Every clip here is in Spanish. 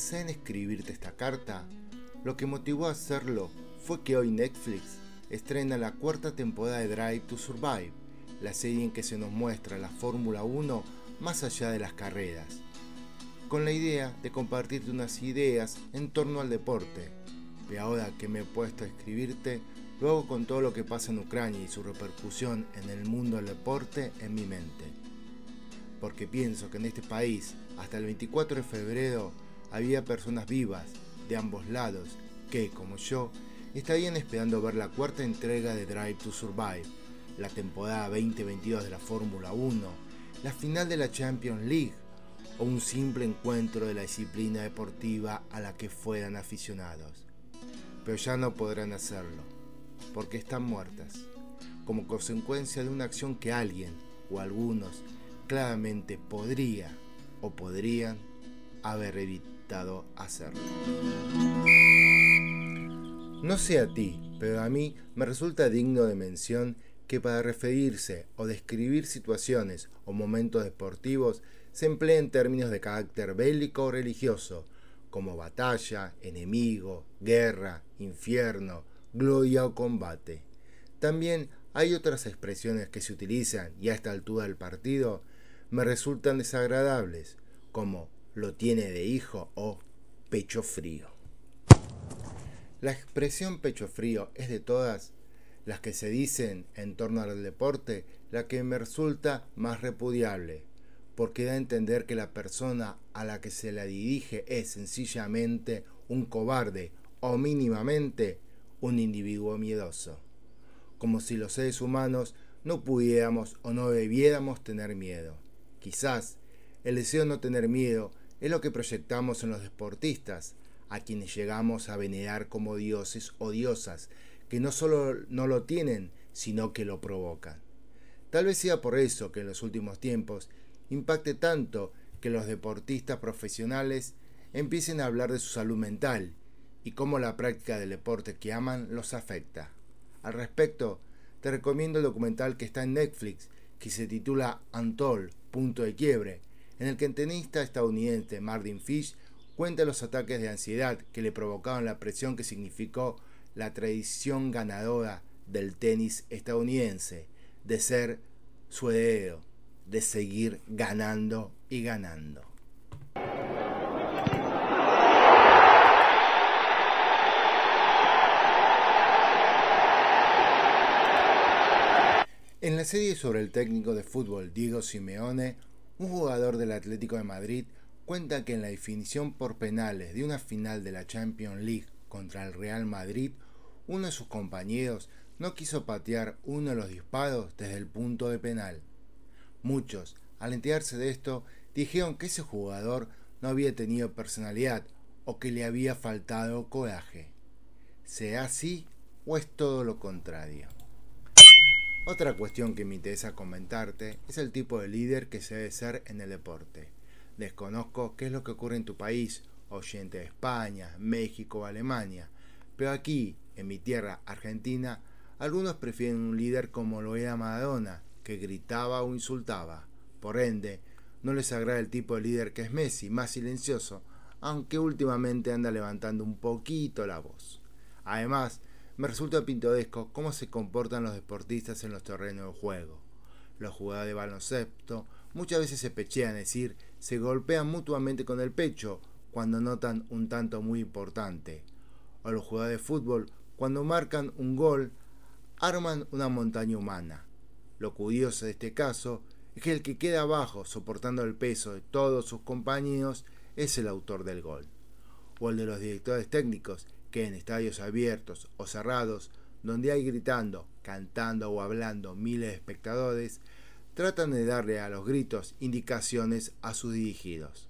pensé en escribirte esta carta, lo que motivó a hacerlo fue que hoy Netflix estrena la cuarta temporada de Drive to Survive, la serie en que se nos muestra la Fórmula 1 más allá de las carreras, con la idea de compartirte unas ideas en torno al deporte. Y ahora que me he puesto a escribirte, luego con todo lo que pasa en Ucrania y su repercusión en el mundo del deporte en mi mente. Porque pienso que en este país, hasta el 24 de febrero, había personas vivas de ambos lados que, como yo, estarían esperando ver la cuarta entrega de Drive to Survive, la temporada 2022 de la Fórmula 1, la final de la Champions League o un simple encuentro de la disciplina deportiva a la que fueran aficionados. Pero ya no podrán hacerlo, porque están muertas, como consecuencia de una acción que alguien o algunos claramente podría o podrían haber evitado hacerlo. No sé a ti, pero a mí me resulta digno de mención que para referirse o describir situaciones o momentos deportivos se empleen términos de carácter bélico o religioso, como batalla, enemigo, guerra, infierno, gloria o combate. También hay otras expresiones que se utilizan y a esta altura del partido me resultan desagradables, como lo tiene de hijo o pecho frío. La expresión pecho frío es de todas las que se dicen en torno al deporte la que me resulta más repudiable, porque da a entender que la persona a la que se la dirige es sencillamente un cobarde o mínimamente un individuo miedoso, como si los seres humanos no pudiéramos o no debiéramos tener miedo. Quizás el deseo de no tener miedo es lo que proyectamos en los deportistas, a quienes llegamos a venerar como dioses o diosas, que no solo no lo tienen, sino que lo provocan. Tal vez sea por eso que en los últimos tiempos impacte tanto que los deportistas profesionales empiecen a hablar de su salud mental y cómo la práctica del deporte que aman los afecta. Al respecto, te recomiendo el documental que está en Netflix, que se titula Antol, punto de quiebre, en el que el tenista estadounidense Martin Fish cuenta los ataques de ansiedad que le provocaron la presión que significó la tradición ganadora del tenis estadounidense, de ser su heredero, de seguir ganando y ganando. En la serie sobre el técnico de fútbol Diego Simeone, un jugador del Atlético de Madrid cuenta que en la definición por penales de una final de la Champions League contra el Real Madrid, uno de sus compañeros no quiso patear uno de los disparos desde el punto de penal. Muchos, al enterarse de esto, dijeron que ese jugador no había tenido personalidad o que le había faltado coraje. ¿Sea así o es todo lo contrario? Otra cuestión que me interesa comentarte es el tipo de líder que se debe ser en el deporte. Desconozco qué es lo que ocurre en tu país, oyente de España, México o Alemania, pero aquí, en mi tierra, Argentina, algunos prefieren un líder como lo era Maradona, que gritaba o insultaba. Por ende, no les agrada el tipo de líder que es Messi, más silencioso, aunque últimamente anda levantando un poquito la voz. Además, me resulta pintoresco cómo se comportan los deportistas en los terrenos de juego. Los jugadores de baloncesto muchas veces se pechean, es decir, se golpean mutuamente con el pecho cuando notan un tanto muy importante. O los jugadores de fútbol, cuando marcan un gol, arman una montaña humana. Lo curioso de este caso es que el que queda abajo soportando el peso de todos sus compañeros es el autor del gol. O el de los directores técnicos, que en estadios abiertos o cerrados, donde hay gritando, cantando o hablando miles de espectadores, tratan de darle a los gritos indicaciones a sus dirigidos.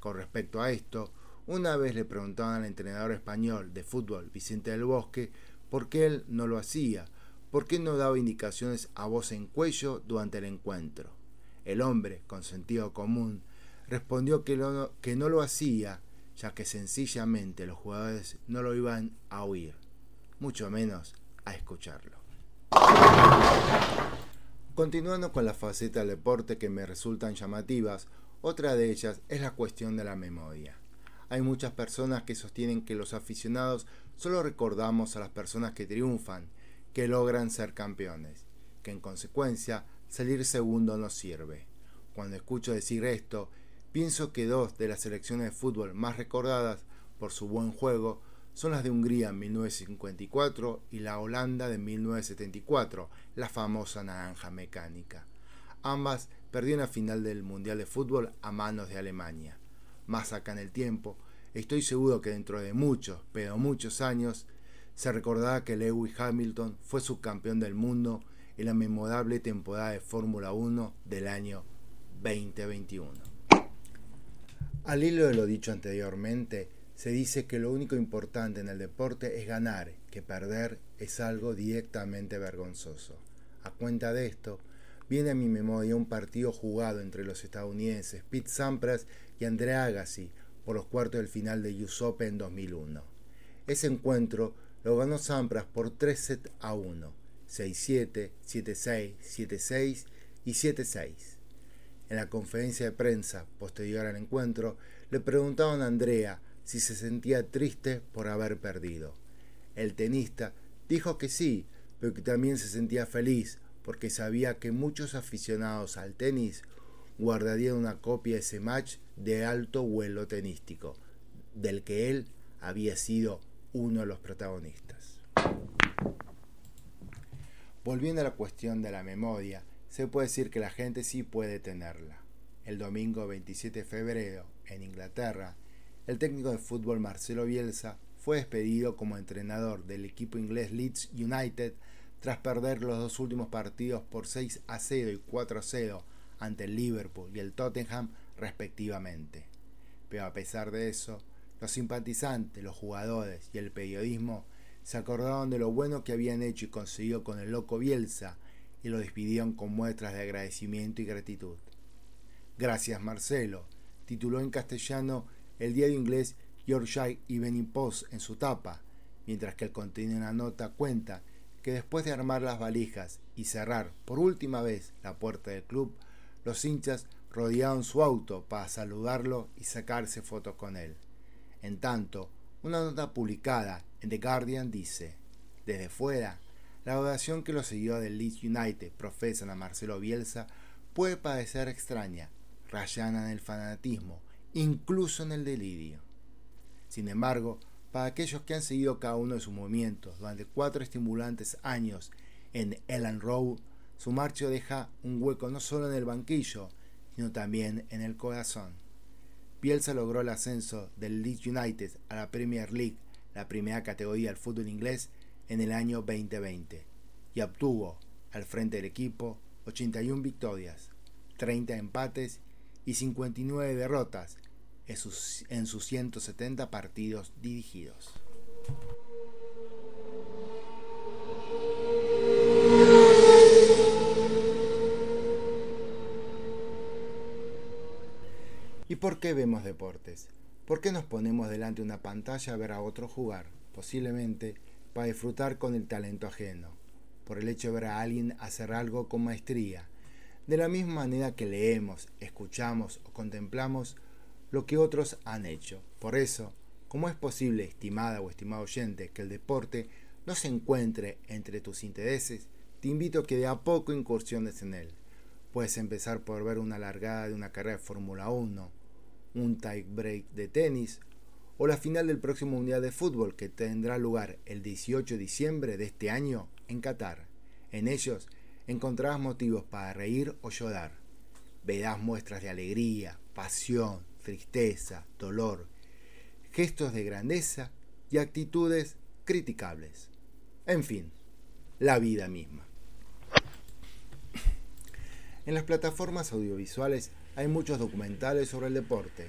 Con respecto a esto, una vez le preguntaban al entrenador español de fútbol Vicente del Bosque por qué él no lo hacía, por qué no daba indicaciones a voz en cuello durante el encuentro. El hombre, con sentido común, respondió que, que no lo hacía, ya que sencillamente los jugadores no lo iban a oír, mucho menos a escucharlo. Continuando con la faceta del deporte que me resultan llamativas, Otra de ellas es la cuestión de la memoria. Hay muchas personas que sostienen que los aficionados solo recordamos a las personas que triunfan, que logran ser campeones, que en consecuencia salir segundo no sirve. Cuando escucho decir esto, pienso que dos de las selecciones de fútbol más recordadas por su buen juego son las de Hungría en 1954 y la Holanda de 1974, la famosa naranja mecánica. Ambas perdieron la final del Mundial de Fútbol a manos de Alemania. Más acá en el tiempo, estoy seguro que dentro de muchos, pero muchos años, se recordará que Lewis Hamilton fue subcampeón del mundo en la memorable temporada de Fórmula 1 del año 2021. Al hilo de lo dicho anteriormente, se dice que lo único importante en el deporte es ganar, que perder es algo directamente vergonzoso. A cuenta de esto, viene a mi memoria un partido jugado entre los estadounidenses Pete Sampras y Andrea Agassi por los cuartos del final de US Open en 2001. Ese encuentro lo ganó Sampras por 3 sets a 1, 6-7, 7-6, 7-6 y 7-6. En la conferencia de prensa posterior al encuentro, le preguntaron a Andrea si se sentía triste por haber perdido. El tenista dijo que sí, pero que también se sentía feliz porque sabía que muchos aficionados al tenis guardarían una copia de ese match de alto vuelo tenístico, del que él había sido uno de los protagonistas. Volviendo a la cuestión de la memoria, se puede decir que la gente sí puede tenerla. El domingo 27 de febrero, en Inglaterra, el técnico de fútbol Marcelo Bielsa fue despedido como entrenador del equipo inglés Leeds United tras perder los dos últimos partidos por 6 a 0 y 4 a 0 ante el Liverpool y el Tottenham respectivamente. Pero a pesar de eso, los simpatizantes, los jugadores y el periodismo se acordaron de lo bueno que habían hecho y conseguido con el loco Bielsa y lo despidieron con muestras de agradecimiento y gratitud. Gracias Marcelo, tituló en castellano el diario inglés Yorkshire Evening Post en su tapa, mientras que el contenido de la nota cuenta que después de armar las valijas y cerrar por última vez la puerta del club, los hinchas rodearon su auto para saludarlo y sacarse fotos con él. En tanto, una nota publicada en The Guardian dice, desde fuera, la oración que los seguidores del Leeds United profesan a Marcelo Bielsa puede parecer extraña, rayana en el fanatismo, incluso en el delirio. Sin embargo, para aquellos que han seguido cada uno de sus movimientos durante cuatro estimulantes años en Ellen Road, su marcha deja un hueco no solo en el banquillo, sino también en el corazón. Bielsa logró el ascenso del Leeds United a la Premier League, la primera categoría del fútbol inglés, en el año 2020 y obtuvo, al frente del equipo, 81 victorias, 30 empates y 59 derrotas en sus, en sus 170 partidos dirigidos. ¿Y por qué vemos deportes? ¿Por qué nos ponemos delante de una pantalla a ver a otro jugar? Posiblemente para disfrutar con el talento ajeno, por el hecho de ver a alguien hacer algo con maestría, de la misma manera que leemos, escuchamos o contemplamos lo que otros han hecho. Por eso, ¿cómo es posible, estimada o estimado oyente, que el deporte no se encuentre entre tus intereses? Te invito a que de a poco incursiones en él. Puedes empezar por ver una largada de una carrera de Fórmula 1, un tie break de tenis o la final del próximo Mundial de Fútbol que tendrá lugar el 18 de diciembre de este año en Qatar. En ellos encontrarás motivos para reír o llorar. Verás muestras de alegría, pasión, tristeza, dolor, gestos de grandeza y actitudes criticables. En fin, la vida misma. En las plataformas audiovisuales hay muchos documentales sobre el deporte.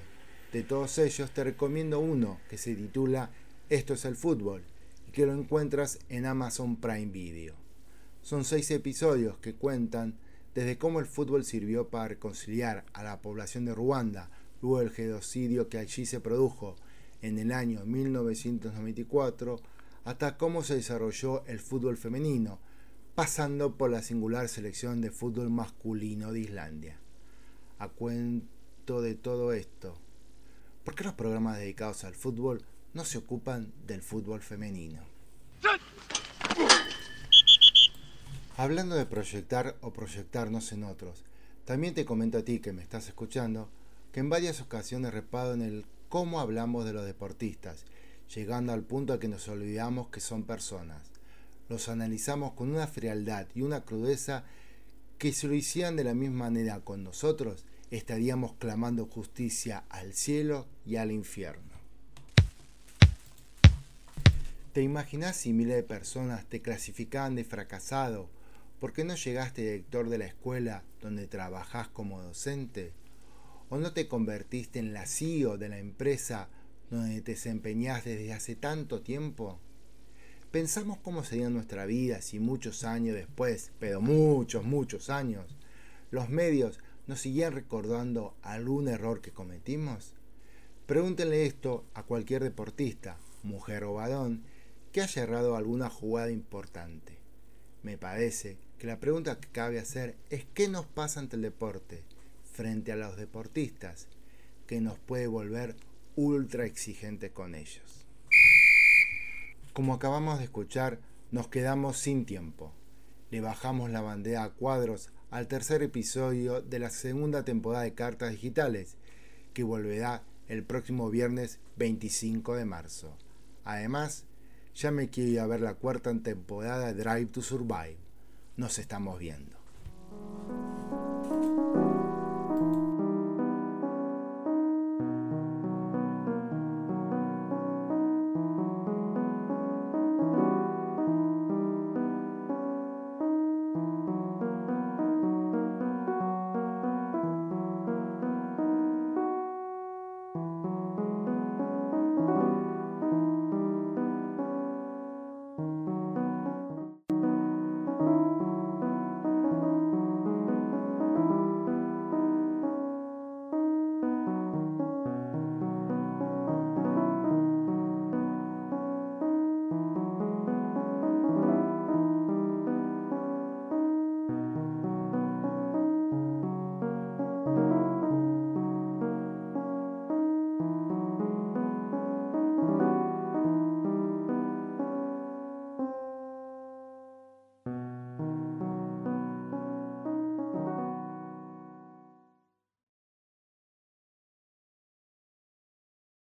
De todos ellos te recomiendo uno que se titula Esto es el fútbol y que lo encuentras en Amazon Prime Video. Son seis episodios que cuentan desde cómo el fútbol sirvió para reconciliar a la población de Ruanda luego del genocidio que allí se produjo en el año 1994, hasta cómo se desarrolló el fútbol femenino, pasando por la singular selección de fútbol masculino de Islandia. A, esto de todo esto? ¿Por qué los programas dedicados al fútbol no se ocupan del fútbol femenino? Hablando de proyectar o proyectarnos en otros, también te comento a ti que me estás escuchando que en varias ocasiones reparo en el cómo hablamos de los deportistas, llegando al punto a que nos olvidamos que son personas. Los analizamos con una frialdad y una crudeza que si lo hicieran de la misma manera con nosotros, estaríamos clamando justicia al cielo y al infierno. ¿Te imaginas si miles de personas te clasificaban de fracasado porque no llegaste director de la escuela donde trabajás como docente? ¿O no te convertiste en la CEO de la empresa donde te desempeñás desde hace tanto tiempo? Pensamos cómo sería nuestra vida si muchos años después, pero muchos, muchos años, los medios nos siguieran recordando algún error que cometimos. Pregúntenle esto a cualquier deportista, mujer o varón, que haya errado alguna jugada importante. Me parece que la pregunta que cabe hacer es qué nos pasa ante el deporte frente a los deportistas que nos puede volver ultra exigente con ellos. Como acabamos de escuchar, nos quedamos sin tiempo. Le bajamos la bandera a cuadros al tercer episodio de la segunda temporada de Cartas Digitales, que volverá el próximo viernes 25 de marzo. Además, ya me quiero ir a ver la cuarta temporada de Drive to Survive. Nos estamos viendo.